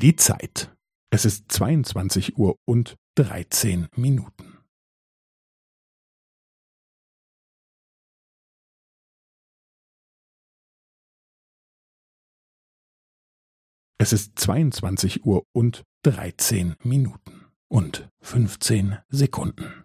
Die Zeit. Es ist 22 Uhr und 13 Minuten. Es ist 22 Uhr und 13 Minuten und 15 Sekunden.